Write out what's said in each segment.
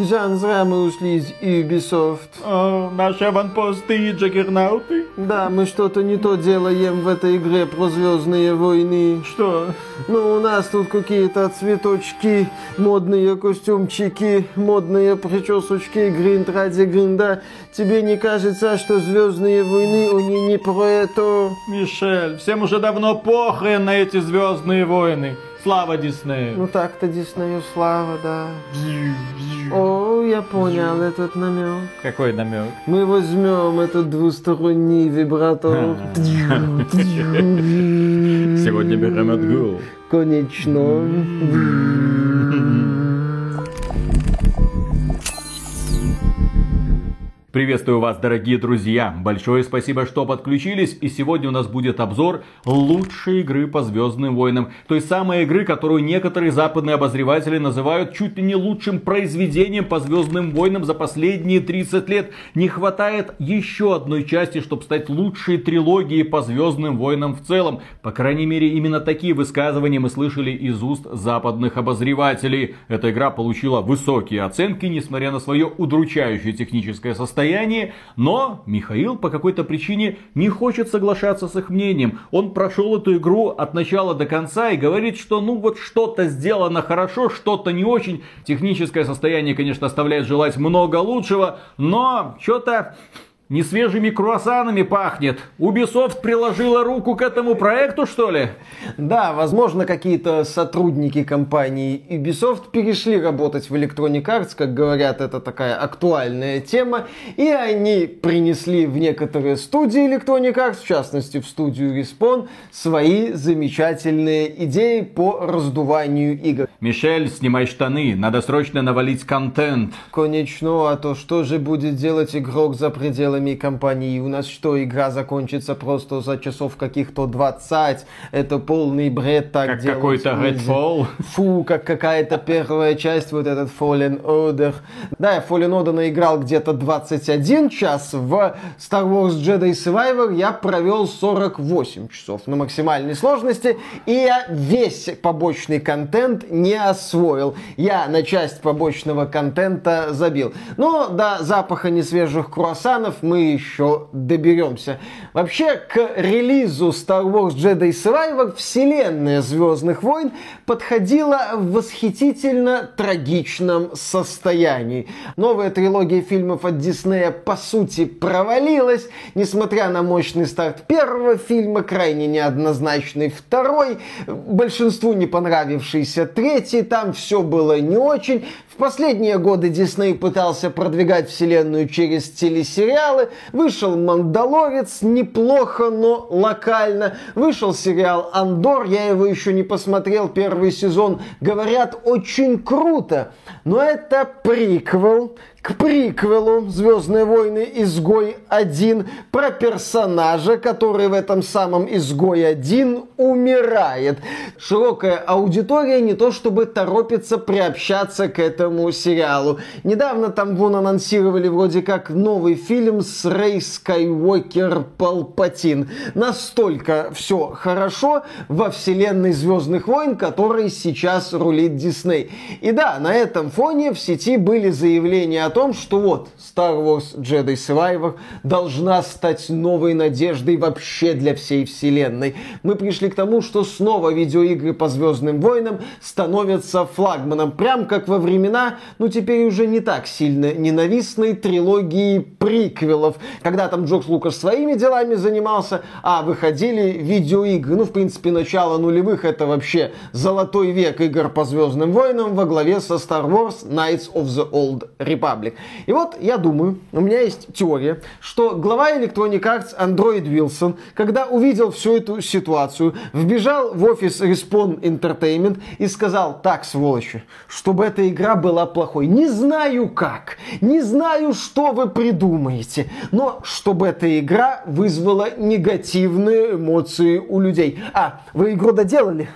Жан, зря мы ушли из Ubisoft. О, наши аванпосты и джаггернауты. Да, мы что-то не то делаем в этой игре про Звездные войны. Что? Ну, у нас тут какие-то цветочки, модные костюмчики, модные причесочки, гринд ради гринда. Тебе не кажется, что Звездные войны, они не про это? Мишель, всем уже давно похрен на эти звездные войны. Слава Диснею. Ну так-то Диснею слава, да. О, я понял этот намек. Какой намек? Мы возьмем этот двусторонний вибратор. Сегодня берем отгул. Конечно. Приветствую вас, дорогие друзья! Большое спасибо, что подключились. И сегодня у нас будет обзор лучшей игры по Звездным войнам. Той самой игры, которую некоторые западные обозреватели называют чуть ли не лучшим произведением по Звездным войнам за последние 30 лет. Не хватает еще одной части, чтобы стать лучшей трилогией по Звездным войнам в целом. По крайней мере, именно такие высказывания мы слышали из уст западных обозревателей. Эта игра получила высокие оценки, несмотря на свое удручающее техническое состояние состоянии, но Михаил по какой-то причине не хочет соглашаться с их мнением. Он прошел эту игру от начала до конца и говорит, что ну вот что-то сделано хорошо, что-то не очень. Техническое состояние, конечно, оставляет желать много лучшего, но что-то не свежими круассанами пахнет. Ubisoft приложила руку к этому проекту, что ли? Да, возможно, какие-то сотрудники компании Ubisoft перешли работать в Electronic Arts, как говорят, это такая актуальная тема, и они принесли в некоторые студии Electronic Arts, в частности в студию Respawn, свои замечательные идеи по раздуванию игр. Мишель, снимай штаны, надо срочно навалить контент. Конечно, а то что же будет делать игрок за пределами пределами компании. У нас что, игра закончится просто за часов каких-то 20? Это полный бред так Как делать какой-то. Redfall. Фу, как какая-то первая часть, вот этот Fallen Order. Да, я Fallen Order наиграл где-то 21 час. В Star Wars Jedi Survivor я провел 48 часов на максимальной сложности. И я весь побочный контент не освоил. Я на часть побочного контента забил. Но до запаха несвежих круассанов мы еще доберемся. Вообще, к релизу Star Wars Jedi Survivor вселенная Звездных войн подходила в восхитительно трагичном состоянии. Новая трилогия фильмов от Диснея по сути провалилась, несмотря на мощный старт первого фильма, крайне неоднозначный второй, большинству не понравившийся третий, там все было не очень. В последние годы Дисней пытался продвигать вселенную через телесериалы. Вышел «Мандалорец», неплохо, но локально. Вышел сериал «Андор», я его еще не посмотрел, первый сезон. Говорят, очень круто. Но это приквел к приквелу «Звездные войны. Изгой 1» про персонажа, который в этом самом «Изгой 1» умирает. Широкая аудитория не то чтобы торопится приобщаться к этому сериалу. Недавно там вон анонсировали вроде как новый фильм с Рей Скайуокер Палпатин. Настолько все хорошо во вселенной Звездных войн, которой сейчас рулит Дисней. И да, на этом фоне в сети были заявления о том, что вот Star Wars Jedi Survivor должна стать новой надеждой вообще для всей вселенной. Мы пришли к тому, что снова видеоигры по Звездным войнам становятся флагманом. Прям как во времена, ну теперь уже не так сильно ненавистной трилогии приквелов, когда там Джордж Лукас своими делами занимался, а выходили видеоигры. Ну, в принципе, начало нулевых это вообще золотой век игр по Звездным войнам во главе со Star Wars Knights of the Old Republic. И вот я думаю, у меня есть теория, что глава Electronic Arts Андроид Вилсон, когда увидел всю эту ситуацию, вбежал в офис Respawn Entertainment и сказал, так, сволочи, чтобы эта игра была плохой. Не знаю как, не знаю, что вы придумаете, но чтобы эта игра вызвала негативные эмоции у людей. А, вы игру доделали?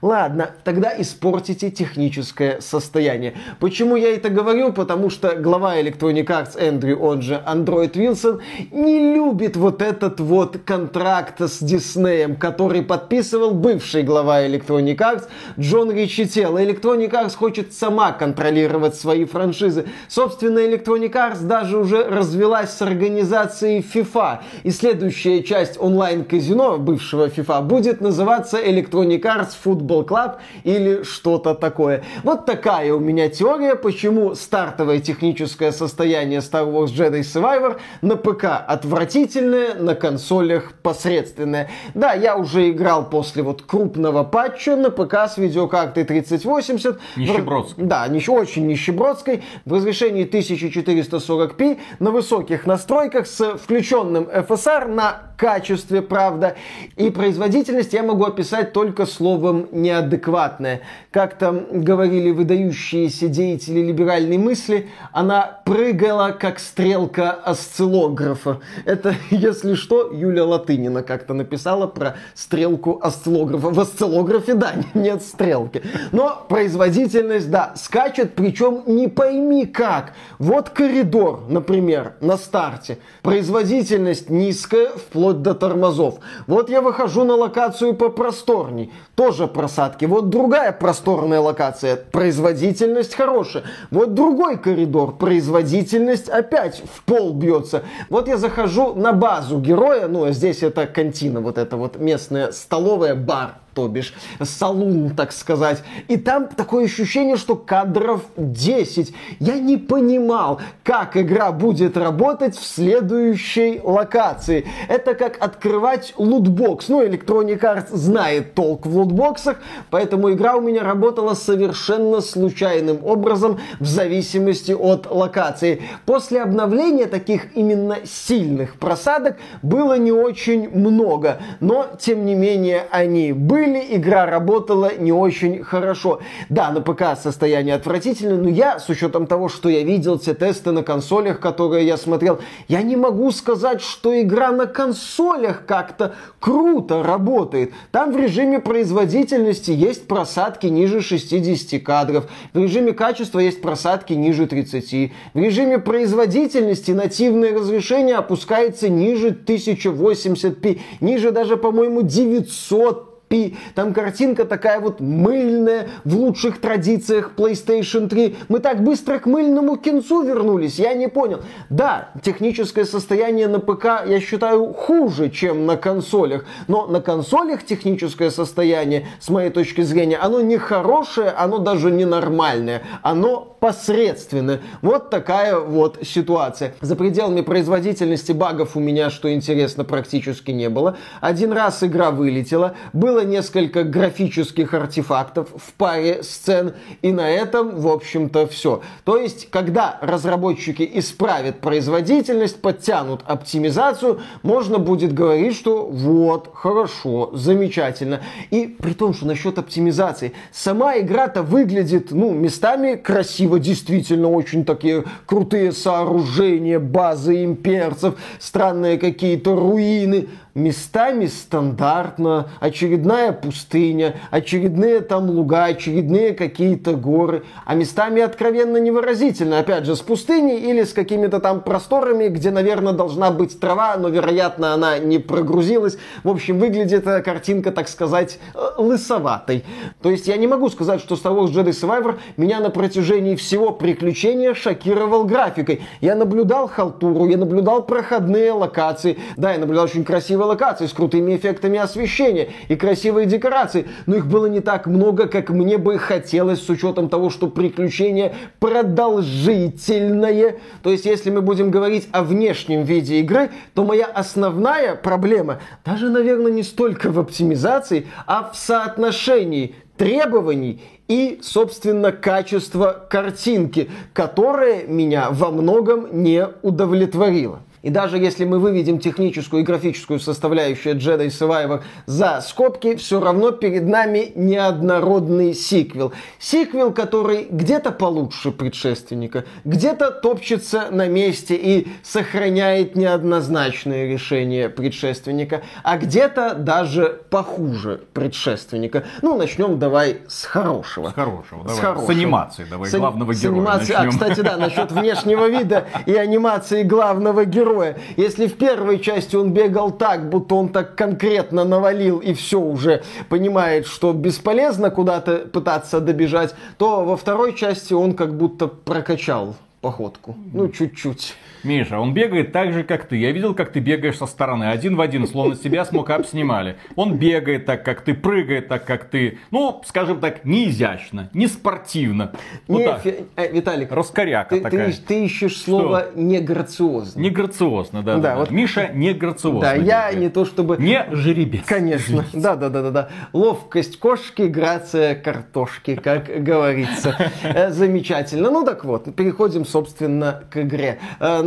Ладно, тогда испортите техническое состояние. Почему я это говорю? Потому что глава глава Electronic Arts Эндрю, он же Android Wilson, не любит вот этот вот контракт с Диснеем, который подписывал бывший глава Electronic Arts Джон Ричителло. Electronic Arts хочет сама контролировать свои франшизы. Собственно, Electronic Arts даже уже развелась с организацией FIFA. И следующая часть онлайн-казино бывшего FIFA будет называться Electronic Arts Football Club или что-то такое. Вот такая у меня теория, почему стартовое техническое состояние Star Wars Jedi Survivor на ПК отвратительное, на консолях посредственное. Да, я уже играл после вот крупного патча на ПК с видеокартой 3080. Нищебродской. В... Да, нищ... очень нищебродской. В разрешении 1440p на высоких настройках с включенным FSR на качестве, правда. И производительность я могу описать только словом неадекватная. Как там говорили выдающиеся деятели либеральной мысли, она прыгала как стрелка осциллографа. Это, если что, Юля Латынина как-то написала про стрелку осциллографа. В осциллографе, да, нет стрелки. Но производительность, да, скачет, причем не пойми как. Вот коридор, например, на старте. Производительность низкая, вплоть до тормозов. Вот я выхожу на локацию попросторней. Тоже просадки. Вот другая просторная локация. Производительность хорошая. Вот другой коридор. Производительность опять в пол бьется. Вот я захожу на базу героя. Ну, а здесь это кантина. Вот это вот местная столовая, бар то бишь салун, так сказать. И там такое ощущение, что кадров 10. Я не понимал, как игра будет работать в следующей локации. Это как открывать лутбокс. Ну, Electronic Arts знает толк в лутбоксах, поэтому игра у меня работала совершенно случайным образом в зависимости от локации. После обновления таких именно сильных просадок было не очень много, но тем не менее они были были, игра работала не очень хорошо. Да, на ПК состояние отвратительное, но я, с учетом того, что я видел, те тесты на консолях, которые я смотрел, я не могу сказать, что игра на консолях как-то круто работает. Там в режиме производительности есть просадки ниже 60 кадров, в режиме качества есть просадки ниже 30, в режиме производительности нативное разрешение опускается ниже 1080p, ниже даже, по-моему, 900 пи. Там картинка такая вот мыльная, в лучших традициях PlayStation 3. Мы так быстро к мыльному кинцу вернулись, я не понял. Да, техническое состояние на ПК, я считаю, хуже, чем на консолях. Но на консолях техническое состояние, с моей точки зрения, оно не хорошее, оно даже не нормальное. Оно посредственное. Вот такая вот ситуация. За пределами производительности багов у меня, что интересно, практически не было. Один раз игра вылетела. Был было несколько графических артефактов в паре сцен, и на этом, в общем-то, все. То есть, когда разработчики исправят производительность, подтянут оптимизацию, можно будет говорить, что вот, хорошо, замечательно. И при том, что насчет оптимизации, сама игра-то выглядит, ну, местами красиво, действительно, очень такие крутые сооружения, базы имперцев, странные какие-то руины, местами стандартно, очередная пустыня, очередные там луга, очередные какие-то горы, а местами откровенно невыразительно, опять же, с пустыней или с какими-то там просторами, где, наверное, должна быть трава, но, вероятно, она не прогрузилась. В общем, выглядит эта картинка, так сказать, э, лысоватой. То есть я не могу сказать, что Star Wars Jedi Survivor меня на протяжении всего приключения шокировал графикой. Я наблюдал халтуру, я наблюдал проходные локации, да, я наблюдал очень красиво локации с крутыми эффектами освещения и красивые декорации, но их было не так много, как мне бы хотелось с учетом того, что приключение продолжительное. То есть, если мы будем говорить о внешнем виде игры, то моя основная проблема даже, наверное, не столько в оптимизации, а в соотношении требований и, собственно, качества картинки, которое меня во многом не удовлетворило. И даже если мы выведем техническую и графическую составляющую Jedi Survivor за скобки, все равно перед нами неоднородный сиквел. Сиквел, который где-то получше предшественника, где-то топчется на месте и сохраняет неоднозначные решения предшественника, а где-то даже похуже предшественника. Ну, начнем давай с хорошего. С хорошего, давай. С, хорошего. с анимацией, давай, С- главного с героя анимацией. А, начнем. кстати, да, насчет внешнего вида и анимации главного героя. Если в первой части он бегал так, будто он так конкретно навалил и все уже понимает, что бесполезно куда-то пытаться добежать, то во второй части он как будто прокачал походку. Ну, чуть-чуть. Миша, он бегает так же, как ты. Я видел, как ты бегаешь со стороны. Один в один, словно тебя с мокап снимали. Он бегает так, как ты, прыгает так, как ты. Ну, скажем так, не изящно, не спортивно. Вот Не, так. Э, Виталик, Раскоряка ты, ты такая. ищ- ты ищешь слово неграциозно. Не грациозно, да. Да, да, да. вот- Миша не грациозно. Да, я бегает. не то чтобы... Не жеребец. Конечно, да, да, да, да, да. Ловкость кошки, грация картошки, как говорится. Э, Замечательно. Ну так вот, переходим, собственно, к игре.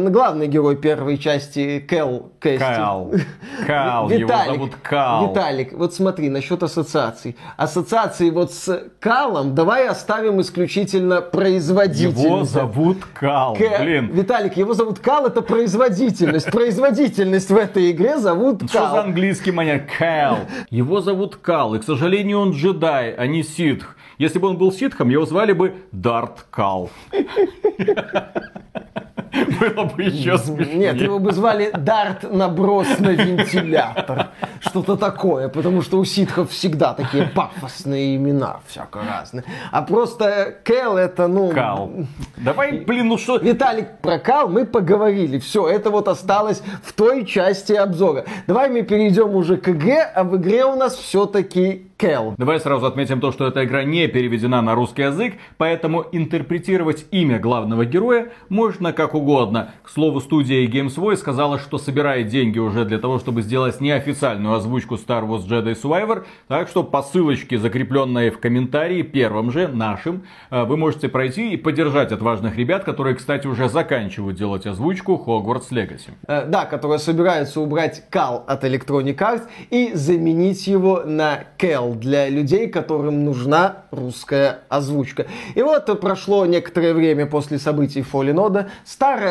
Э, Главный герой первой части Кэл Кэсти. Кал. Кал, его Виталик, зовут Кал. Виталик, вот смотри, насчет ассоциаций. Ассоциации вот с Калом давай оставим исключительно производительность. Его зовут Кал. К- Блин, Виталик, его зовут Кал, это производительность. Производительность в этой игре зовут Что за Кал. английский манер? Кал. Его зовут Кал, и, к сожалению, он джедай, а не ситх. Если бы он был ситхом, его звали бы Дарт Кал. Было бы еще смешнее. Нет, его бы звали Дарт наброс на вентилятор. Что-то такое, потому что у ситхов всегда такие пафосные имена, всяко разные. А просто Кэл это, ну... Кал. Давай, блин, ну что... Виталик, про Кал мы поговорили. Все, это вот осталось в той части обзора. Давай мы перейдем уже к игре, а в игре у нас все-таки Кэл. Давай сразу отметим то, что эта игра не переведена на русский язык, поэтому интерпретировать имя главного героя можно как угодно. К слову, студия Games Voice сказала, что собирает деньги уже для того, чтобы сделать неофициальную озвучку Star Wars Jedi Survivor, так что по ссылочке, закрепленной в комментарии, первым же, нашим, э, вы можете пройти и поддержать отважных ребят, которые, кстати, уже заканчивают делать озвучку Hogwarts Legacy. Э, да, которая собирается убрать Кал от Electronic Arts и заменить его на Кэл для людей, которым нужна русская озвучка. И вот прошло некоторое время после событий Fallen Order,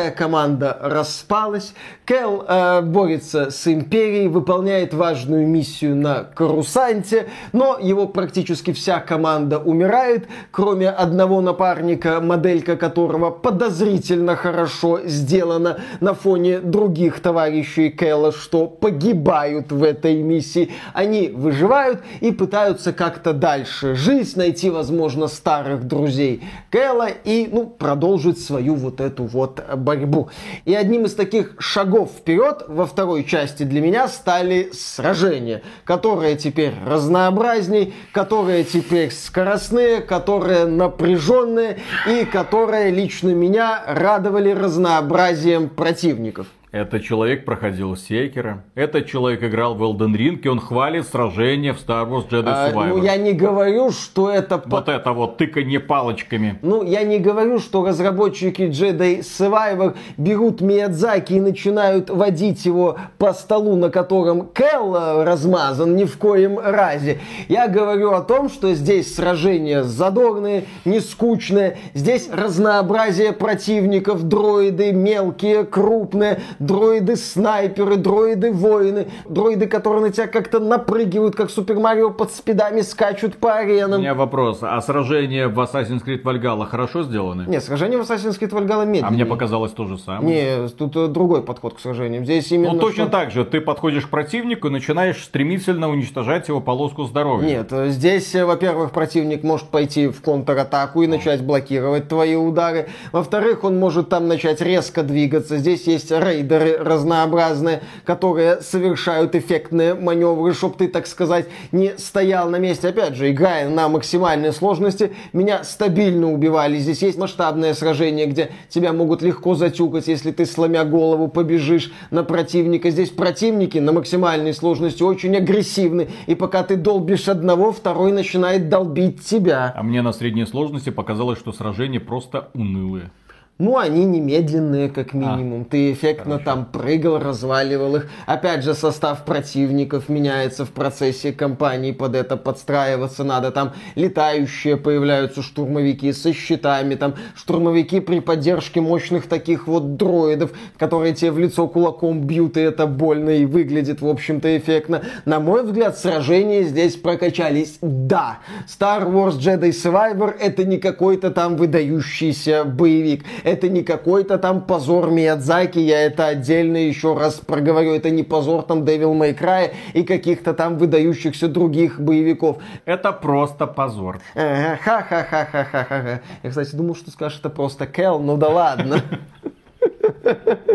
старая команда распалась, Кэл э, борется с Империей, выполняет важную миссию на Карусанте, но его практически вся команда умирает, кроме одного напарника, моделька которого подозрительно хорошо сделана на фоне других товарищей Кэла, что погибают в этой миссии. Они выживают и пытаются как-то дальше жить, найти, возможно, старых друзей Кэла и, ну, продолжить свою вот эту вот борьбу. И одним из таких шагов вперед во второй части для меня стали сражения, которые теперь разнообразней, которые теперь скоростные, которые напряженные и которые лично меня радовали разнообразием противников. Этот человек проходил Секера. Этот человек играл в Elden Ring, и он хвалит сражения в Star Wars Jedi А, Survivor. ну, я не говорю, что это... Вот это вот тыканье палочками. Ну, я не говорю, что разработчики Jedi Survivor берут Миядзаки и начинают водить его по столу, на котором Кэл э, размазан, ни в коем разе. Я говорю о том, что здесь сражения задорные, не скучные. Здесь разнообразие противников, дроиды мелкие, крупные, дроиды-снайперы, дроиды-воины, дроиды, которые на тебя как-то напрыгивают, как Супер Марио под спидами скачут по У аренам. меня вопрос. А сражения в Assassin's Creed Valhalla хорошо сделаны? Нет, сражение в Assassin's Creed Valhalla медленнее. А мне показалось то же самое. Не, тут э, другой подход к сражениям. Здесь именно... Ну точно что- так же. Ты подходишь к противнику и начинаешь стремительно уничтожать его полоску здоровья. Нет, э, здесь, э, во-первых, противник может пойти в контратаку и начать блокировать твои удары. Во-вторых, он может там начать резко двигаться. Здесь есть рейдеры разнообразные, которые совершают эффектные маневры, чтобы ты, так сказать, не стоял на месте. Опять же, играя на максимальной сложности, меня стабильно убивали. Здесь есть масштабное сражение, где тебя могут легко затюкать, если ты, сломя голову, побежишь на противника. Здесь противники на максимальной сложности очень агрессивны. И пока ты долбишь одного, второй начинает долбить тебя. А мне на средней сложности показалось, что сражения просто унылые. Ну, они немедленные, как минимум. А, Ты эффектно хорошо. там прыгал, разваливал их. Опять же, состав противников меняется в процессе кампании, под это подстраиваться надо. Там летающие появляются штурмовики со щитами, там штурмовики при поддержке мощных таких вот дроидов, которые тебе в лицо кулаком бьют, и это больно и выглядит, в общем-то, эффектно. На мой взгляд, сражения здесь прокачались. Да, Star Wars Jedi Survivor это не какой-то там выдающийся боевик это не какой-то там позор Миядзаки, я это отдельно еще раз проговорю, это не позор там Devil May Cry и каких-то там выдающихся других боевиков. Это просто позор. Ха-ха-ха-ха-ха-ха. Я, кстати, думал, что скажешь, это просто Кэл, ну да ладно.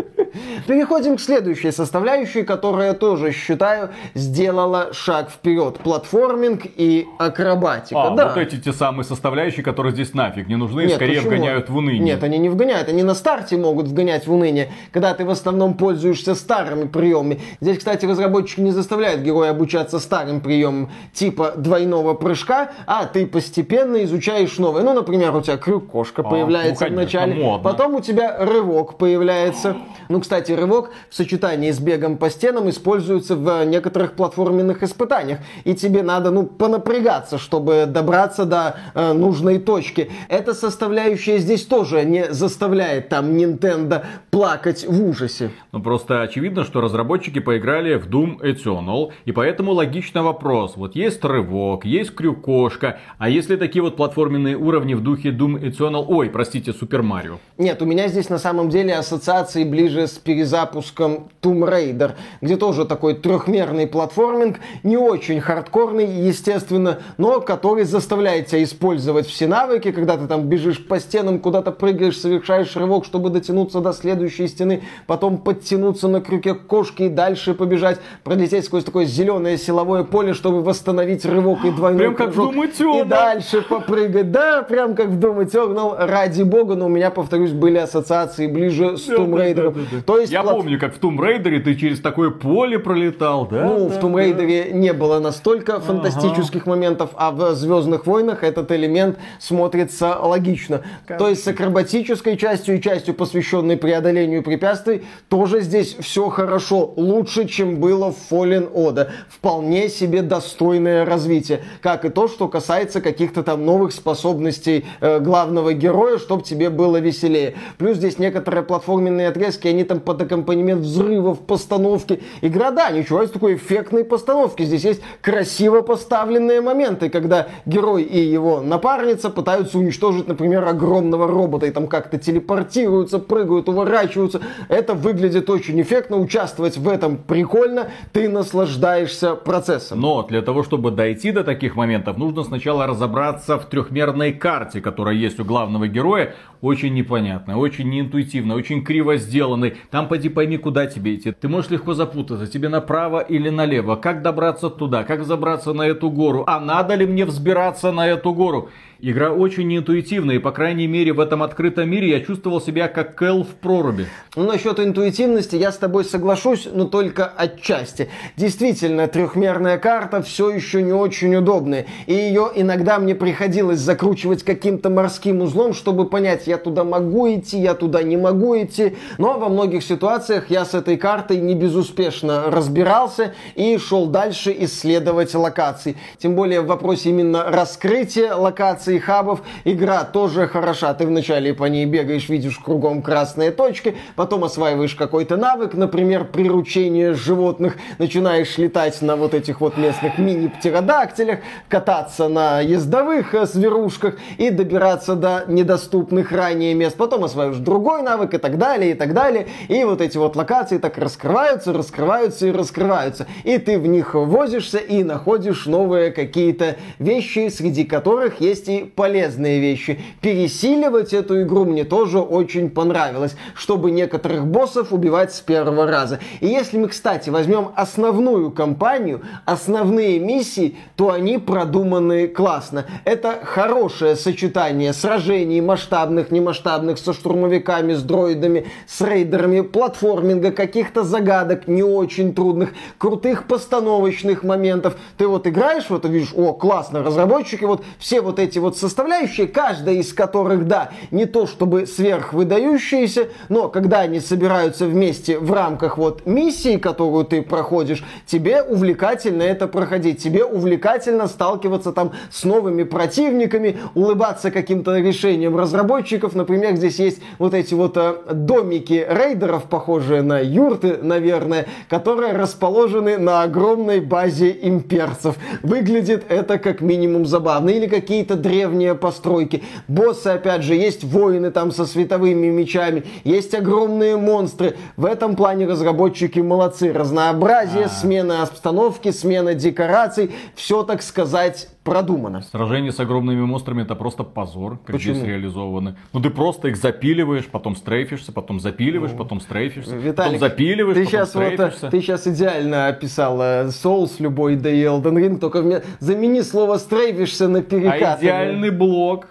Переходим к следующей составляющей, которая тоже, считаю, сделала шаг вперед. Платформинг и акробатика. А, да. вот эти те самые составляющие, которые здесь нафиг не нужны, Нет, скорее почему? вгоняют в уныние. Нет, они не вгоняют, они на старте могут вгонять в уныние, когда ты в основном пользуешься старыми приемами. Здесь, кстати, разработчики не заставляют героя обучаться старым приемам типа двойного прыжка, а ты постепенно изучаешь новые. Ну, например, у тебя крюк-кошка а, появляется ну, конечно, вначале, модно. потом у тебя рывок появляется. Ну, кстати, рывок в сочетании с бегом по стенам используется в некоторых платформенных испытаниях. И тебе надо, ну, понапрягаться, чтобы добраться до э, нужной точки. Эта составляющая здесь тоже не заставляет там Nintendo плакать в ужасе. Ну, просто очевидно, что разработчики поиграли в Doom Eternal, и поэтому логичный вопрос. Вот есть рывок, есть крюкошка, а если такие вот платформенные уровни в духе Doom Eternal, ой, простите, Супер Марио? Нет, у меня здесь на самом деле ассоциации ближе с перезапуском Tomb Raider, где тоже такой трехмерный платформинг, не очень хардкорный, естественно, но который заставляет тебя использовать все навыки, когда ты там бежишь по стенам, куда-то прыгаешь, совершаешь рывок, чтобы дотянуться до следующей стены, потом подтянуться на крюке кошки и дальше побежать, пролететь сквозь такое зеленое силовое поле, чтобы восстановить рывок и двойной Прям как прыжок, в И дальше попрыгать. Да, прям как в Doom Eternal. Ради бога, но у меня, повторюсь, были ассоциации ближе с Tomb Raider. Да, да, да, то есть Я плат... помню, как в Tomb Raider ты через такое поле пролетал, да? Ну, да, в Tomb Raider да. не было настолько ага. фантастических моментов, а в Звездных войнах этот элемент смотрится логично. Как... То есть с акробатической частью и частью, посвященной преодолению препятствий, тоже здесь все хорошо. Лучше, чем было в Fallen Order. Вполне себе достойное развитие. Как и то, что касается каких-то там новых способностей э, главного героя, чтобы тебе было веселее. Плюс здесь некоторые платформенные отрезки, они там под аккомпанемент взрывов, постановки. Игра, да, ничего из такой эффектной постановки. Здесь есть красиво поставленные моменты, когда герой и его напарница пытаются уничтожить, например, огромного робота и там как-то телепортируются, прыгают, уворачиваются. Это выглядит очень эффектно, участвовать в этом прикольно, ты наслаждаешься процессом. Но для того, чтобы дойти до таких моментов, нужно сначала разобраться в трехмерной карте, которая есть у главного героя, очень непонятная, очень неинтуитивная, очень криво сделанной. Там поди пойми, куда тебе идти. Ты можешь легко запутаться, тебе направо или налево. Как добраться туда, как забраться на эту гору, а надо ли мне взбираться на эту гору. Игра очень неинтуитивная, и, по крайней мере, в этом открытом мире я чувствовал себя как Кэл в проруби. Ну, насчет интуитивности я с тобой соглашусь, но только отчасти. Действительно, трехмерная карта все еще не очень удобная, и ее иногда мне приходилось закручивать каким-то морским узлом, чтобы понять, я туда могу идти, я туда не могу идти, но во многих ситуациях я с этой картой не безуспешно разбирался и шел дальше исследовать локации. Тем более в вопросе именно раскрытия локаций локаций, хабов. Игра тоже хороша. Ты вначале по ней бегаешь, видишь кругом красные точки, потом осваиваешь какой-то навык, например, приручение животных, начинаешь летать на вот этих вот местных мини-птеродактилях, кататься на ездовых э, зверушках и добираться до недоступных ранее мест. Потом осваиваешь другой навык и так далее, и так далее. И вот эти вот локации так раскрываются, раскрываются и раскрываются. И ты в них возишься и находишь новые какие-то вещи, среди которых есть и полезные вещи. Пересиливать эту игру мне тоже очень понравилось, чтобы некоторых боссов убивать с первого раза. И если мы, кстати, возьмем основную кампанию, основные миссии, то они продуманы классно. Это хорошее сочетание сражений масштабных, немасштабных, со штурмовиками, с дроидами, с рейдерами, платформинга, каких-то загадок не очень трудных, крутых постановочных моментов. Ты вот играешь, вот видишь, о, классно, разработчики вот все вот эти вот составляющие, каждая из которых, да, не то чтобы сверхвыдающиеся, но когда они собираются вместе в рамках вот миссии, которую ты проходишь, тебе увлекательно это проходить, тебе увлекательно сталкиваться там с новыми противниками, улыбаться каким-то решением разработчиков. Например, здесь есть вот эти вот э, домики рейдеров, похожие на юрты, наверное, которые расположены на огромной базе имперцев. Выглядит это как минимум забавно. Или какие-то древние постройки. Боссы, опять же, есть воины там со световыми мечами, есть огромные монстры. В этом плане разработчики молодцы. Разнообразие, А-а-а. смена обстановки, смена декораций. Все, так сказать, продумано. Сражение с огромными монстрами это просто позор, как Почему? здесь реализованы. Ну ты просто их запиливаешь, потом стрейфишься, потом запиливаешь, ну, потом стрейфишься, Виталик, потом запиливаешь, ты потом сейчас стрейфишься. Вот, ты сейчас идеально описал э, Souls любой, да и Elden Ring, только мне замени слово стрейфишься на перекатывание. А идеальный блок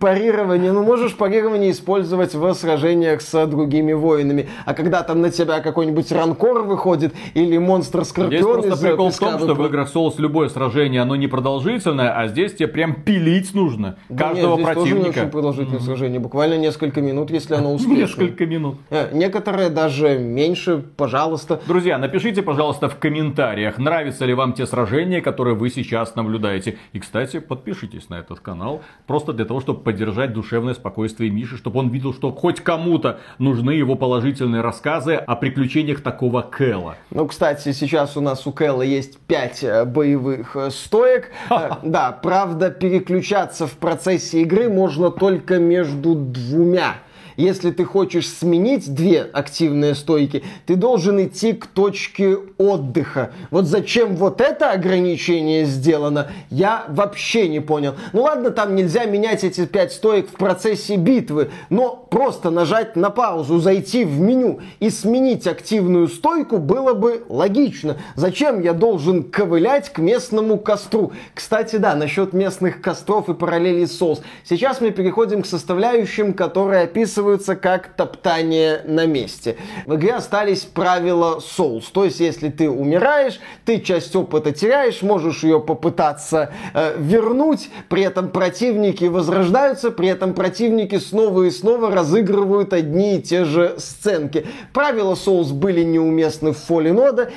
парирование. Ну, можешь парирование использовать в сражениях с другими воинами. А когда там на тебя какой-нибудь ранкор выходит или монстр скорпион Здесь просто прикол в том, что в играх Souls любое сражение, оно не продолжительное, а здесь тебе прям пилить нужно да каждого нет, здесь противника. Тоже не очень продолжительное mm-hmm. сражение. Буквально несколько минут, если оно успешно. Несколько минут. Э, некоторые даже меньше, пожалуйста. Друзья, напишите, пожалуйста, в комментариях, нравятся ли вам те сражения, которые вы сейчас наблюдаете. И, кстати, подпишитесь на этот канал, просто для того, чтобы поддержать душевное спокойствие Миши, чтобы он видел, что хоть кому-то нужны его положительные рассказы о приключениях такого Кэла. Ну, кстати, сейчас у нас у Кэла есть 5 э, боевых э, стоек. Э, да, правда, переключаться в процессе игры можно только между двумя. Если ты хочешь сменить две активные стойки, ты должен идти к точке отдыха. Вот зачем вот это ограничение сделано, я вообще не понял. Ну ладно, там нельзя менять эти пять стоек в процессе битвы, но просто нажать на паузу, зайти в меню и сменить активную стойку было бы логично. Зачем я должен ковылять к местному костру? Кстати, да, насчет местных костров и параллелей с Souls. Сейчас мы переходим к составляющим, которые описывают описываются как топтание на месте. В игре остались правила Souls. То есть, если ты умираешь, ты часть опыта теряешь, можешь ее попытаться э, вернуть, при этом противники возрождаются, при этом противники снова и снова разыгрывают одни и те же сценки. Правила Souls были неуместны в Fallen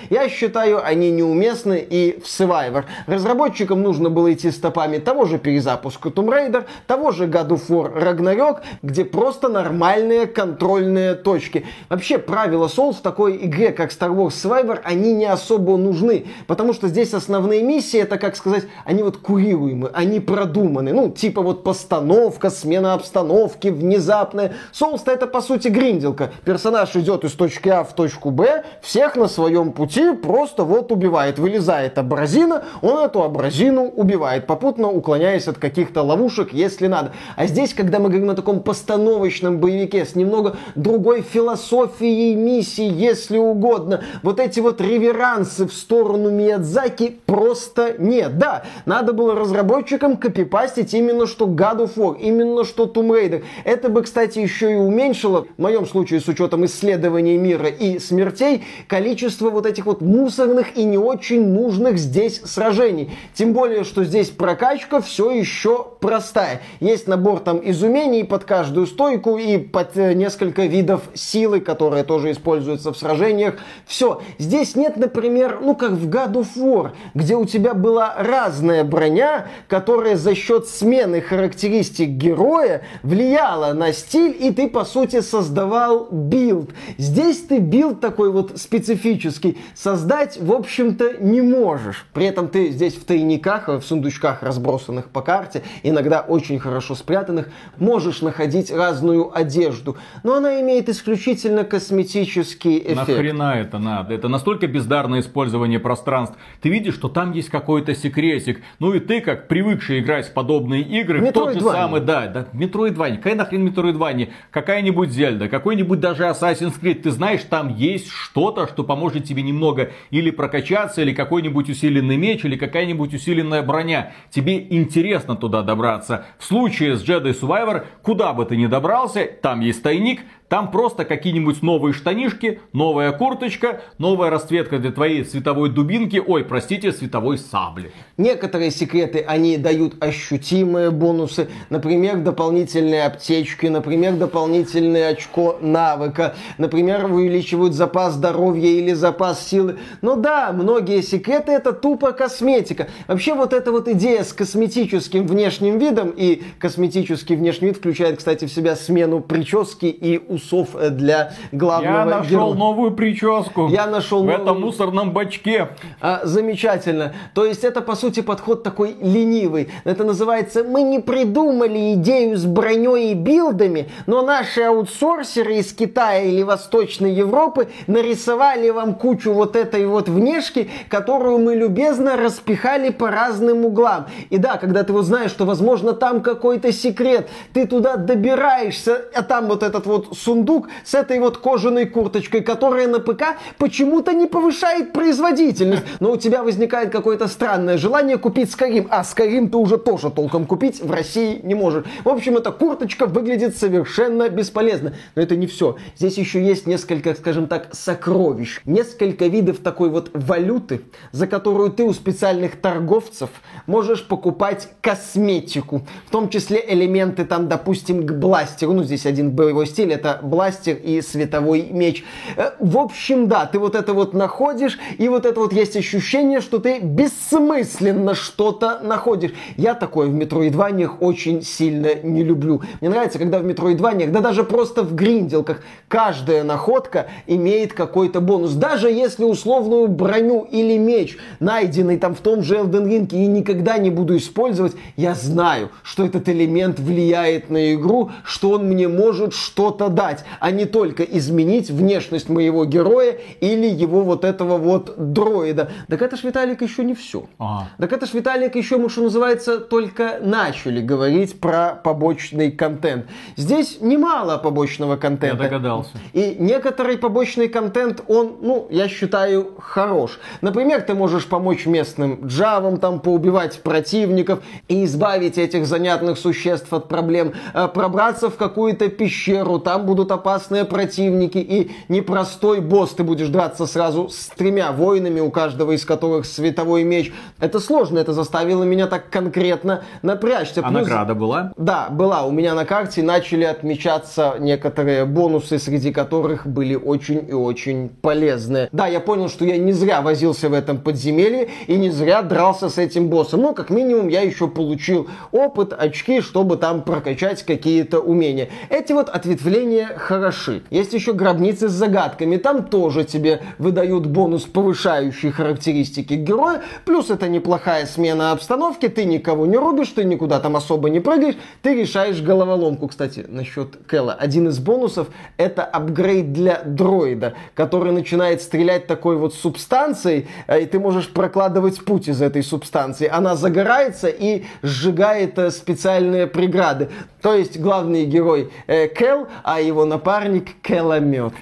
я считаю, они неуместны и в Survivor. Разработчикам нужно было идти стопами того же перезапуска Tomb Raider, того же God of War Ragnarok, где просто нормально нормальные контрольные точки. Вообще правила Souls в такой игре, как Star Wars Survivor, они не особо нужны, потому что здесь основные миссии, это, как сказать, они вот курируемы, они продуманы. Ну, типа вот постановка, смена обстановки, внезапная. Souls-то это, по сути, гринделка. Персонаж идет из точки А в точку Б, всех на своем пути просто вот убивает. Вылезает абразина, он эту абразину убивает, попутно уклоняясь от каких-то ловушек, если надо. А здесь, когда мы говорим о таком постановочном боевике, боевике с немного другой философией миссии, если угодно. Вот эти вот реверансы в сторону Миядзаки просто нет. Да, надо было разработчикам копипастить именно что God of War, именно что Tomb Raider. Это бы, кстати, еще и уменьшило, в моем случае с учетом исследований мира и смертей, количество вот этих вот мусорных и не очень нужных здесь сражений. Тем более, что здесь прокачка все еще простая. Есть набор там из умений под каждую стойку и под э, несколько видов силы, которые тоже используются в сражениях. Все. Здесь нет, например, ну как в God of War, где у тебя была разная броня, которая за счет смены характеристик героя влияла на стиль, и ты, по сути, создавал build. Здесь ты build такой вот специфический создать, в общем-то, не можешь. При этом ты здесь в тайниках, в сундучках, разбросанных по карте, иногда очень хорошо спрятанных, можешь находить разную одежду но она имеет исключительно косметический эффект. Нахрена это надо? Это настолько бездарное использование пространств. Ты видишь, что там есть какой-то секретик. Ну и ты, как привыкший играть в подобные игры, в тот же самый, да, да, Metroidvania. Какая нахрен Metroidvania? Какая-нибудь Зельда, какой-нибудь даже Assassin's Creed. Ты знаешь, там есть что-то, что поможет тебе немного или прокачаться, или какой-нибудь усиленный меч, или какая-нибудь усиленная броня. Тебе интересно туда добраться. В случае с Jedi Survivor, куда бы ты ни добрался, там есть тайник, Там просто какие-нибудь новые штанишки, новая курточка, новая расцветка для твоей световой дубинки, ой, простите, световой сабли. Некоторые секреты, они дают ощутимые бонусы, например, дополнительные аптечки, например, дополнительное очко навыка, например, увеличивают запас здоровья или запас силы. Но да, многие секреты это тупо косметика. Вообще вот эта вот идея с косметическим внешним видом, и косметический внешний вид включает, кстати, в себя смену прически и усов для главного Я нашел героя. новую прическу. Я нашел в новую- этом мусорном бачке. А, замечательно. То есть это, по сути, подход такой ленивый. Это называется «Мы не придумали идею с броней и билдами, но наши аутсорсеры из Китая или Восточной Европы нарисовали вам кучу вот этой вот внешки, которую мы любезно распихали по разным углам». И да, когда ты вот знаешь, что, возможно, там какой-то секрет, ты туда добираешься, а там вот этот вот сундук с этой вот кожаной курточкой, которая на ПК почему-то не повышает производительность. Но у тебя возникает какое-то странное желание купить Skyrim, а Skyrim ты уже тоже толком купить в России не можешь. В общем, эта курточка выглядит совершенно бесполезно. Но это не все. Здесь еще есть несколько, скажем так, сокровищ. Несколько видов такой вот валюты, за которую ты у специальных торговцев можешь покупать косметику. В том числе элементы там, допустим, к бластеру. Ну, здесь один боевой стиль, это бластер и световой меч. Э, В общем, да, ты вот это вот находишь, и вот это вот есть ощущение, что ты бессмысленно что-то находишь. Я такое в метроидваниях очень сильно не люблю. Мне нравится, когда в метроидваниях, да даже просто в гринделках, каждая находка имеет какой-то бонус. Даже если условную броню или меч, найденный там в том же Elden Ring, и никогда не буду использовать, я знаю, что этот элемент влияет на игру, что он мне может что-то дать, а не только изменить внешность моего героя или его вот этого вот дроида. Так это ж, Виталик, еще не все. Ага. Так это ж, Виталик, еще, мы, что называется, только начали говорить про побочный контент. Здесь немало побочного контента. Я догадался. И некоторый побочный контент, он, ну, я считаю, хорош. Например, ты можешь помочь местным джавам там поубивать противников и избавить этих занятных существ от проблем, э, пробраться в какую-то пещеру, там будут опасные противники и непростой босс, ты будешь драться сразу с тремя воинами, у каждого из которых световой меч. Это сложно, это заставило меня так конкретно напрячься. А Плюс- награда была? да, была. У меня на карте начали отмечаться некоторые бонусы, среди которых были очень и очень полезные. Да, я понял, что я не зря возился в этом подземелье и не зря дрался с этим боссом. Ну, как минимум, я еще получил опыт, очки, чтобы там прокачать какие-то умения. Эти вот ответвления хороши. Есть еще гробницы с загадками. Там тоже тебе выдают бонус, повышающий характеристики героя. Плюс это неплохая смена обстановки. Ты никого не рубишь, ты никуда там особо не прыгаешь. Ты решаешь головоломку. Кстати, насчет Кэлла. Один из бонусов это апгрейд для дроида, который начинает стрелять такой вот субстанцией, э, и ты можешь прокладывать путь из этой субстанции. Она загорается и сжигает э, специальные преграды. То есть главный герой э, Кэл, а его напарник Кэломет.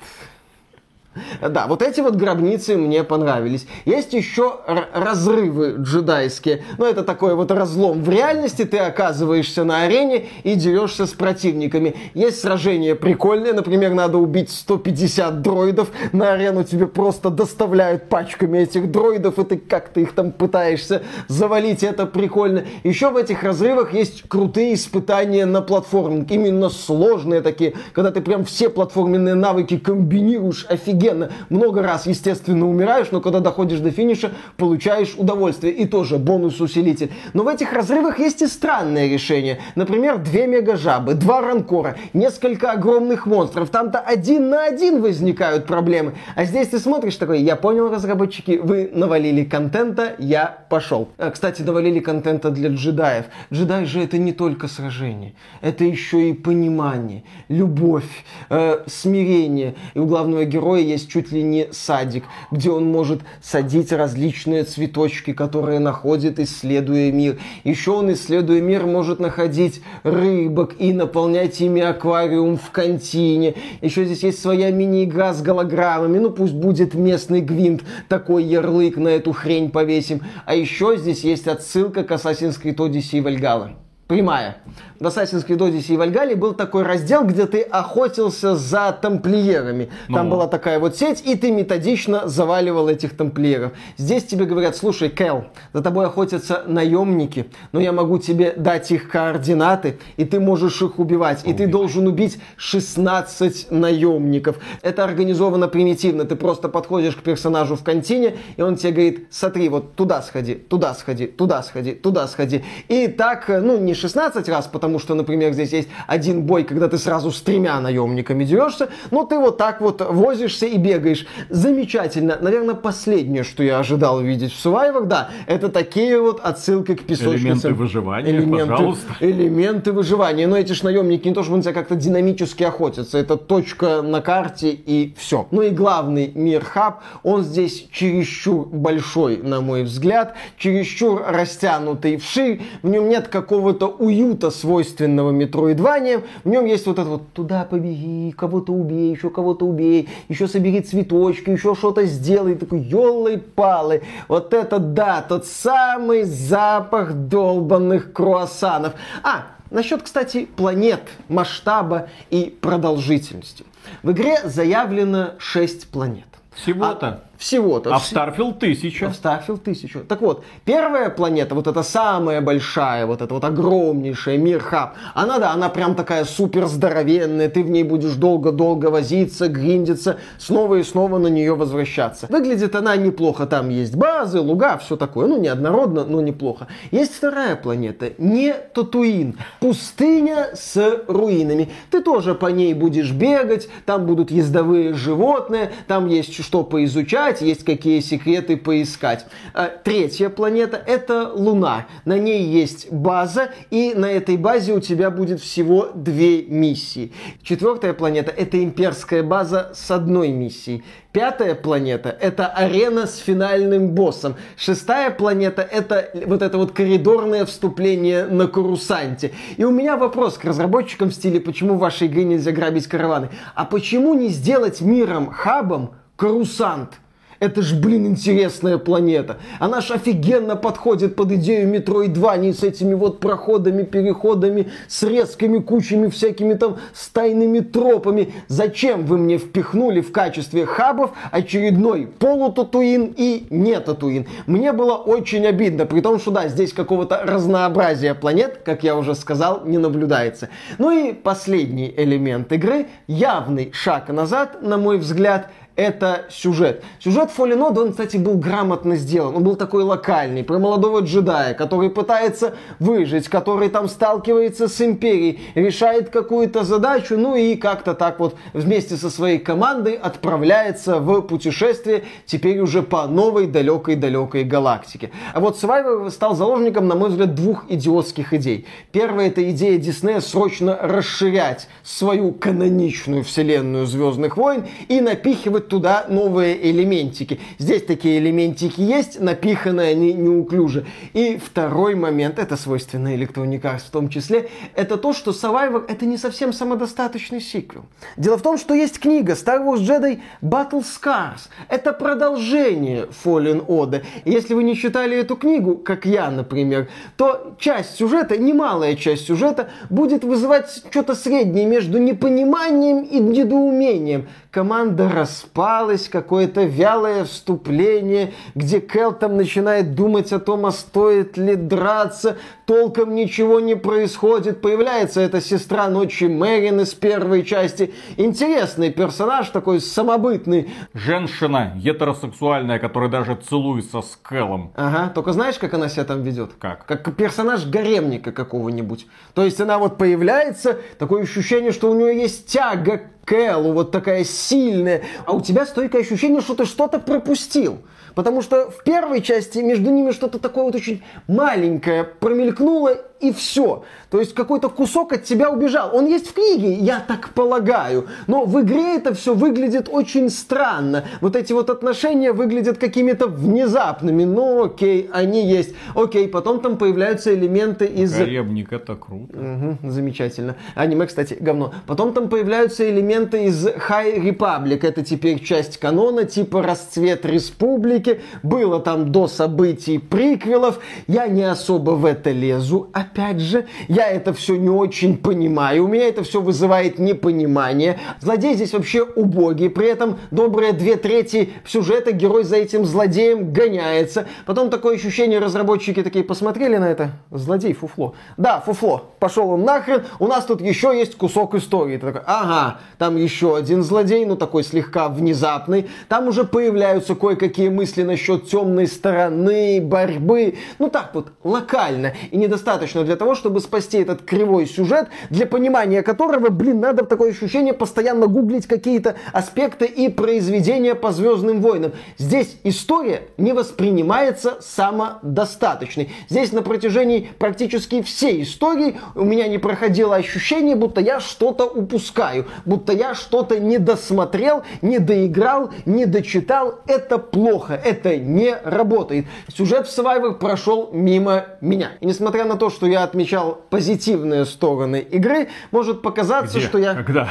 Да, вот эти вот гробницы мне понравились. Есть еще разрывы джедайские. Ну, это такой вот разлом. В реальности ты оказываешься на арене и дерешься с противниками. Есть сражения прикольные. Например, надо убить 150 дроидов. На арену тебе просто доставляют пачками этих дроидов, и ты как-то их там пытаешься завалить. Это прикольно. Еще в этих разрывах есть крутые испытания на платформинг. Именно сложные такие, когда ты прям все платформенные навыки комбинируешь офигенно. Много раз, естественно, умираешь, но когда доходишь до финиша, получаешь удовольствие. И тоже бонус-усилитель. Но в этих разрывах есть и странные решения. Например, две мегажабы, два ранкора, несколько огромных монстров. Там-то один на один возникают проблемы. А здесь ты смотришь такой, я понял, разработчики, вы навалили контента, я пошел. А, Кстати, навалили контента для джедаев. Джедай же это не только сражение. Это еще и понимание, любовь, э, смирение. И у главного героя есть чуть ли не садик, где он может садить различные цветочки, которые находит, исследуя мир. Еще он, исследуя мир, может находить рыбок и наполнять ими аквариум в контине. Еще здесь есть своя мини-игра с голограммами. Ну, пусть будет местный гвинт, такой ярлык на эту хрень повесим. А еще здесь есть отсылка к Assassin's Creed Odyssey Valhalla. Прямая. В Assassin's Creed Odyssey и Вальгале был такой раздел, где ты охотился за тамплиерами. Там Ну. была такая вот сеть, и ты методично заваливал этих тамплиеров. Здесь тебе говорят, слушай, Кэл, за тобой охотятся наемники, но я могу тебе дать их координаты, и ты можешь их убивать. И ты должен убить 16 наемников. Это организовано примитивно. Ты просто подходишь к персонажу в контине, и он тебе говорит, смотри, вот туда сходи, туда сходи, туда сходи, туда сходи. И так, э, ну, не 16 раз, потому что, например, здесь есть один бой, когда ты сразу с тремя наемниками дерешься, но ты вот так вот возишься и бегаешь. Замечательно. Наверное, последнее, что я ожидал увидеть в Survivor, да, это такие вот отсылки к песочницам. Элементы выживания, пожалуйста. Элементы выживания. Но эти ж наемники не то, чтобы на тебя как-то динамически охотятся. Это точка на карте и все. Ну и главный мир хаб, он здесь чересчур большой, на мой взгляд, чересчур растянутый вширь. В нем нет какого-то уюта, свойственного метроидваниям. В нем есть вот это вот туда побеги, кого-то убей, еще кого-то убей, еще собери цветочки, еще что-то сделай. Такой, елы-палы. Вот это да, тот самый запах долбанных круассанов. А, насчет, кстати, планет, масштаба и продолжительности. В игре заявлено 6 планет. Всего-то. Всего-то. А в Starfield тысяча. в Starfield 1000. Так вот, первая планета, вот эта самая большая, вот эта вот огромнейшая, мир хаб, она, да, она прям такая супер здоровенная, ты в ней будешь долго-долго возиться, гриндиться, снова и снова на нее возвращаться. Выглядит она неплохо, там есть базы, луга, все такое, ну, неоднородно, но неплохо. Есть вторая планета, не Татуин, пустыня с руинами. Ты тоже по ней будешь бегать, там будут ездовые животные, там есть что поизучать, есть какие секреты поискать. А, Третья планета это Луна. На ней есть база, и на этой базе у тебя будет всего две миссии. Четвертая планета это имперская база с одной миссией. Пятая планета – это арена с финальным боссом. Шестая планета – это вот это вот коридорное вступление на Карусанте. И у меня вопрос к разработчикам в стиле, почему в вашей игре нельзя грабить караваны? А почему не сделать миром, хабом Карусант? Это ж, блин, интересная планета. Она ж офигенно подходит под идею Metroidvania с этими вот проходами, переходами, с резкими кучами, всякими там стайными тропами. Зачем вы мне впихнули в качестве хабов очередной полутатуин и не татуин? Мне было очень обидно, при том, что да, здесь какого-то разнообразия планет, как я уже сказал, не наблюдается. Ну и последний элемент игры, явный шаг назад, на мой взгляд, это сюжет. Сюжет Order, он, кстати, был грамотно сделан. Он был такой локальный, про молодого джедая, который пытается выжить, который там сталкивается с Империей, решает какую-то задачу, ну и как-то так вот вместе со своей командой отправляется в путешествие теперь уже по новой далекой-далекой галактике. А вот Survivor стал заложником, на мой взгляд, двух идиотских идей. Первая это идея Диснея срочно расширять свою каноничную вселенную Звездных войн и напихивать туда новые элементики. Здесь такие элементики есть, напиханы они неуклюже. И второй момент, это свойственно Electronic Arts в том числе, это то, что Survivor это не совсем самодостаточный сиквел. Дело в том, что есть книга Star Wars Jedi Battle Scars. Это продолжение Fallen Order. Если вы не читали эту книгу, как я, например, то часть сюжета, немалая часть сюжета, будет вызывать что-то среднее между непониманием и недоумением. Команда распалась, какое-то вялое вступление, где Кэл там начинает думать о том, а стоит ли драться, толком ничего не происходит. Появляется эта сестра ночи Мэрин из первой части. Интересный персонаж, такой самобытный. Женщина гетеросексуальная, которая даже целуется с Кэллом. Ага, только знаешь, как она себя там ведет? Как? Как персонаж гаремника какого-нибудь. То есть она вот появляется, такое ощущение, что у нее есть тяга к Эллу, вот такая сильная. А у тебя стойкое ощущение, что ты что-то пропустил. Потому что в первой части между ними что-то такое вот очень маленькое промелькнуло и все. То есть какой-то кусок от тебя убежал. Он есть в книге, я так полагаю. Но в игре это все выглядит очень странно. Вот эти вот отношения выглядят какими-то внезапными. Ну окей, они есть. Окей, потом там появляются элементы из... Гаремник, это круто. Мгм, замечательно. Аниме, кстати, говно. Потом там появляются элементы из High Republic. Это теперь часть канона, типа расцвет республики. Было там до событий приквелов. Я не особо в это лезу. опять же, я это все не очень понимаю, у меня это все вызывает непонимание. Злодей здесь вообще убогий, при этом добрые две трети сюжета герой за этим злодеем гоняется. Потом такое ощущение, разработчики такие посмотрели на это, злодей фуфло. Да, фуфло, пошел он нахрен, у нас тут еще есть кусок истории. Ты такой, ага, там еще один злодей, ну такой слегка внезапный. Там уже появляются кое-какие мысли насчет темной стороны, борьбы. Ну так вот, локально. И недостаточно для того, чтобы спасти этот кривой сюжет, для понимания которого, блин, надо такое ощущение постоянно гуглить какие-то аспекты и произведения по Звездным войнам. Здесь история не воспринимается самодостаточной. Здесь на протяжении практически всей истории у меня не проходило ощущение, будто я что-то упускаю, будто я что-то не досмотрел, не доиграл, не дочитал. Это плохо, это не работает. Сюжет в Survivor прошел мимо меня. И несмотря на то, что я отмечал позитивные стороны игры, может показаться, Где? что я... Когда?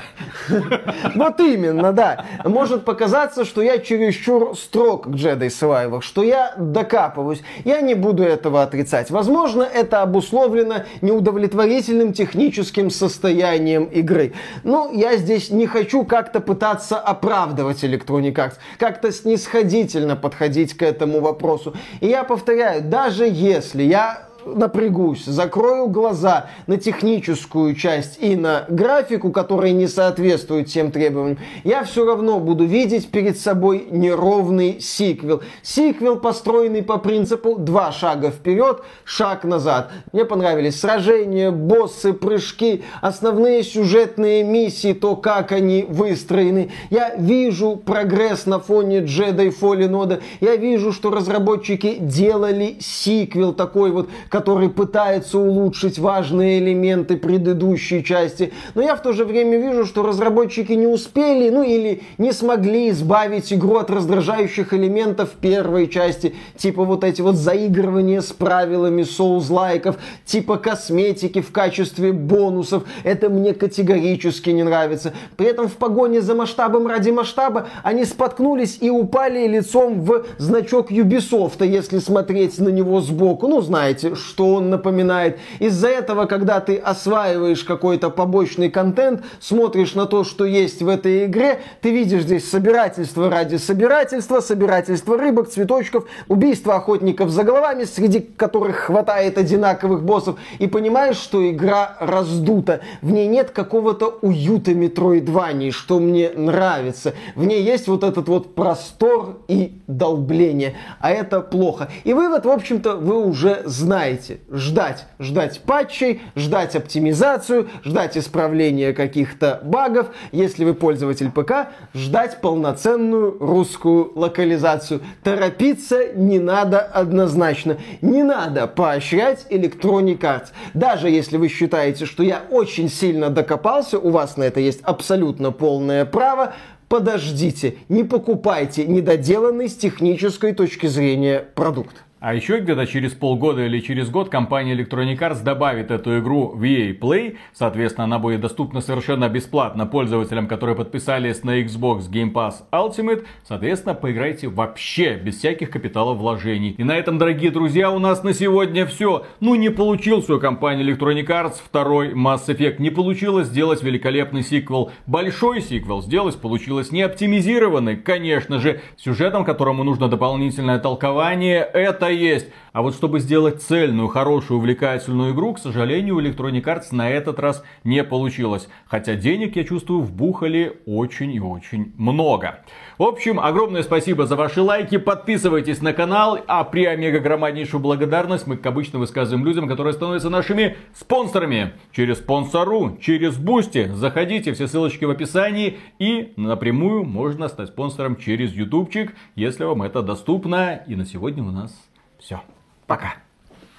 Вот именно, да. Может показаться, что я чересчур строг к Jedi Survivor, что я докапываюсь. Я не буду этого отрицать. Возможно, это обусловлено неудовлетворительным техническим состоянием игры. Но я здесь не хочу как-то пытаться оправдывать Electronic Arts, как-то снисходительно подходить к этому вопросу. И я повторяю, даже если я напрягусь, закрою глаза на техническую часть и на графику, которая не соответствует всем требованиям, я все равно буду видеть перед собой неровный сиквел. Сиквел, построенный по принципу два шага вперед, шаг назад. Мне понравились сражения, боссы, прыжки, основные сюжетные миссии, то, как они выстроены. Я вижу прогресс на фоне Jedi Fallen Order. Я вижу, что разработчики делали сиквел такой вот, пытается улучшить важные элементы предыдущей части. Но я в то же время вижу, что разработчики не успели, ну или не смогли избавить игру от раздражающих элементов первой части, типа вот эти вот заигрывания с правилами соузлайков, типа косметики в качестве бонусов. Это мне категорически не нравится. При этом в погоне за масштабом ради масштаба они споткнулись и упали лицом в значок Ubisoft, если смотреть на него сбоку. Ну, знаете, что он напоминает. Из-за этого, когда ты осваиваешь какой-то побочный контент, смотришь на то, что есть в этой игре, ты видишь здесь собирательство ради собирательства, собирательство рыбок, цветочков, убийство охотников за головами, среди которых хватает одинаковых боссов, и понимаешь, что игра раздута. В ней нет какого-то уюта метроидвании, что мне нравится. В ней есть вот этот вот простор и долбление. А это плохо. И вывод, в общем-то, вы уже знаете. Ждать. Ждать патчей, ждать оптимизацию, ждать исправления каких-то багов. Если вы пользователь ПК, ждать полноценную русскую локализацию. Торопиться не надо однозначно. Не надо поощрять Electronic Arts. Даже если вы считаете, что я очень сильно докопался, у вас на это есть абсолютно полное право, подождите, не покупайте недоделанный с технической точки зрения продукт. А еще где-то через полгода или через год компания Electronic Arts добавит эту игру в EA Play. Соответственно, она будет доступна совершенно бесплатно пользователям, которые подписались на Xbox Game Pass Ultimate. Соответственно, поиграйте вообще без всяких капиталов вложений. И на этом, дорогие друзья, у нас на сегодня все. Ну, не получился у компании Electronic Arts второй Mass Effect. Не получилось сделать великолепный сиквел. Большой сиквел сделать получилось не оптимизированный, конечно же, сюжетом, которому нужно дополнительное толкование. Это есть. А вот чтобы сделать цельную, хорошую, увлекательную игру, к сожалению, у Electronic Arts на этот раз не получилось. Хотя денег, я чувствую, вбухали очень и очень много. В общем, огромное спасибо за ваши лайки. Подписывайтесь на канал. А преомегагромаднейшую благодарность мы, как обычно, высказываем людям, которые становятся нашими спонсорами. Через Sponsr, через Boosty. Заходите, все ссылочки в описании. И напрямую можно стать спонсором через ютубчик, если вам это доступно. И на сегодня у нас все. Пока.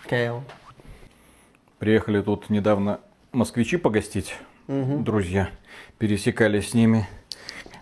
Кейл. Приехали тут недавно москвичи погостить, друзья. Пересекались с ними.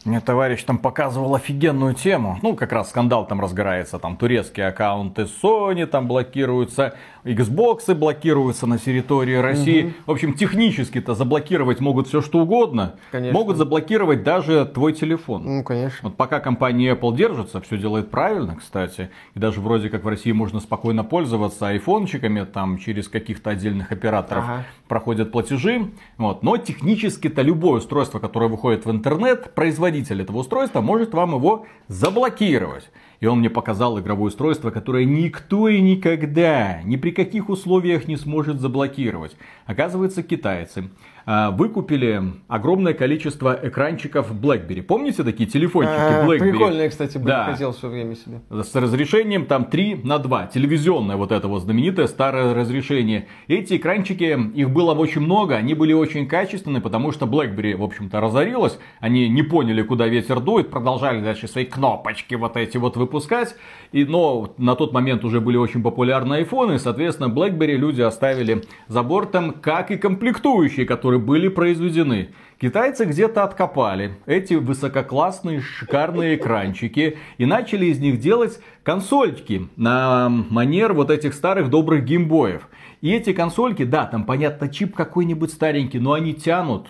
Мне товарищ там показывал офигенную тему. Ну, как раз скандал там разгорается. Там турецкие аккаунты Sony там блокируются. Xbox блокируются на территории России. В общем, технически-то заблокировать могут все что угодно. Конечно. Могут заблокировать даже твой телефон. Ну, конечно. Вот пока компания Apple держится, все делает правильно, кстати. И даже вроде как в России можно спокойно пользоваться айфончиками, там через каких-то отдельных операторов Ага. проходят платежи. Вот. Но технически-то любое устройство, которое выходит в интернет, производитель этого устройства может вам его заблокировать. И он мне показал игровое устройство, которое никто и никогда, ни при каких условиях не сможет заблокировать. Оказывается, китайцы выкупили огромное количество экранчиков BlackBerry. Помните такие телефончики А, BlackBerry? Прикольные, кстати, были. Да. Хотел все время себе. С разрешением там 3 на 2. Телевизионное вот это вот знаменитое старое разрешение. Эти экранчики, их было очень много, они были очень качественные, потому что BlackBerry, в общем-то, разорилась. Они не поняли, куда ветер дует, продолжали дальше свои кнопочки вот эти вот выпускать. И, но на тот момент уже были очень популярны айфоны, соответственно, BlackBerry люди оставили за бортом, как и комплектующие, которые были произведены. Китайцы где-то откопали эти высококлассные шикарные экранчики и начали из них делать консольки на манер вот этих старых добрых геймбоев. И эти консольки, да, там понятно чип какой-нибудь старенький, но они тянут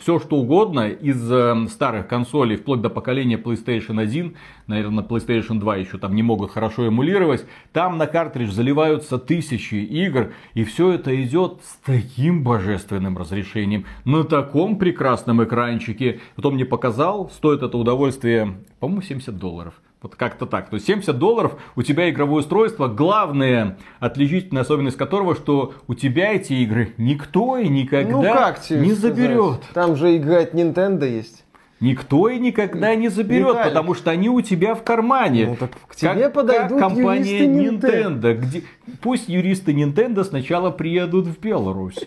все что угодно из э, старых консолей вплоть до поколения PlayStation 1, наверное, PlayStation 2 еще там не могут хорошо эмулировать. Там на картридж заливаются тысячи игр, и все это идет с таким божественным разрешением, на таком прекрасном экранчике. Потом мне показал, стоит это удовольствие, по-моему, 70 долларов. Вот как-то так. То есть 70 долларов у тебя игровое устройство. Главное, отличительная особенность которого, что у тебя эти игры никто и никогда ну, как тебе не сказать? заберет. Там же играть Nintendo есть. Никто и никогда не заберет, Виталик. потому что они у тебя в кармане. Ну, так к тебе подойдут компания юристы Nintendo. Где... Пусть юристы Nintendo сначала приедут в Беларусь.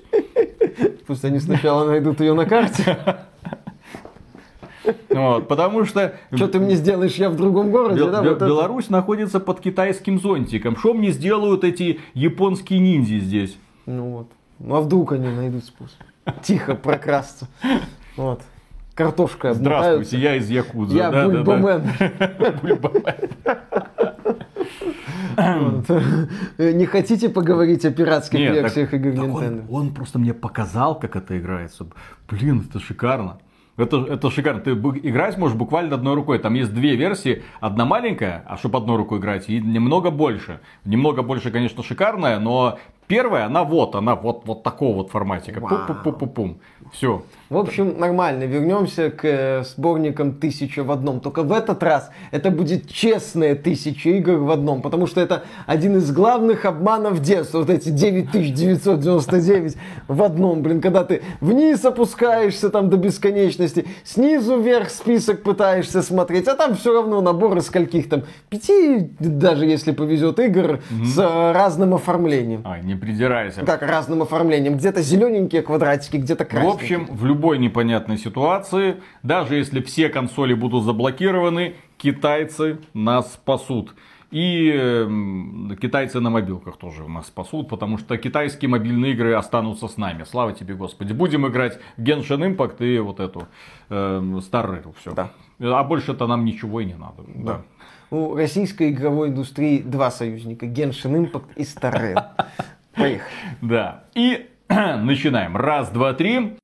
Пусть они сначала найдут ее на карте. Вот, потому что Что ты мне сделаешь, я в другом городе, Бел- да? Бел- вот это. Беларусь находится под китайским зонтиком. Что мне сделают эти японские ниндзя здесь? Ну вот. Ну а вдруг они найдут способ? Тихо прокрасться. Вот. Картошка Здравствуйте, я из Якудза. Я Да, да, да. бульбамен. Не хотите поговорить о пиратских Нет, так- версиях игр так он, Nintendo? он просто мне показал, как это играется. Блин, это шикарно. Это, это шикарно. Ты играть можешь буквально одной рукой. Там есть две версии. Одна маленькая, а чтобы одной рукой играть, и немного больше. Немного больше, конечно, шикарная, но первая, она вот, она вот, вот такого вот форматика. Вау. Пум-пум-пум-пум. Все. В общем, нормально. Вернемся к э, сборникам «Тысяча в одном». Только в этот раз это будет честная тысяча игр в одном. Потому что это один из главных обманов детства. Вот эти 9999 в одном. Блин, когда ты вниз опускаешься там до бесконечности, снизу вверх список пытаешься смотреть, а там все равно набор из скольких там пяти, даже если повезет, игр с э, разным оформлением. Ай, не придирайся. Как разным оформлением. Где-то зелененькие квадратики, где-то В красненькие. общем, в любой непонятной ситуации, даже если все консоли будут заблокированы, китайцы нас спасут. И эм, китайцы на мобилках тоже нас спасут, потому что китайские мобильные игры останутся с нами. Слава тебе, Господи. Будем играть в Genshin Impact и вот эту эм, Star Rail. Все. Да. А больше-то нам ничего и не надо. Да. У российской игровой индустрии два союзника. Genshin Impact и Star Rail. Поехали. Да. И начинаем. Раз, два, три.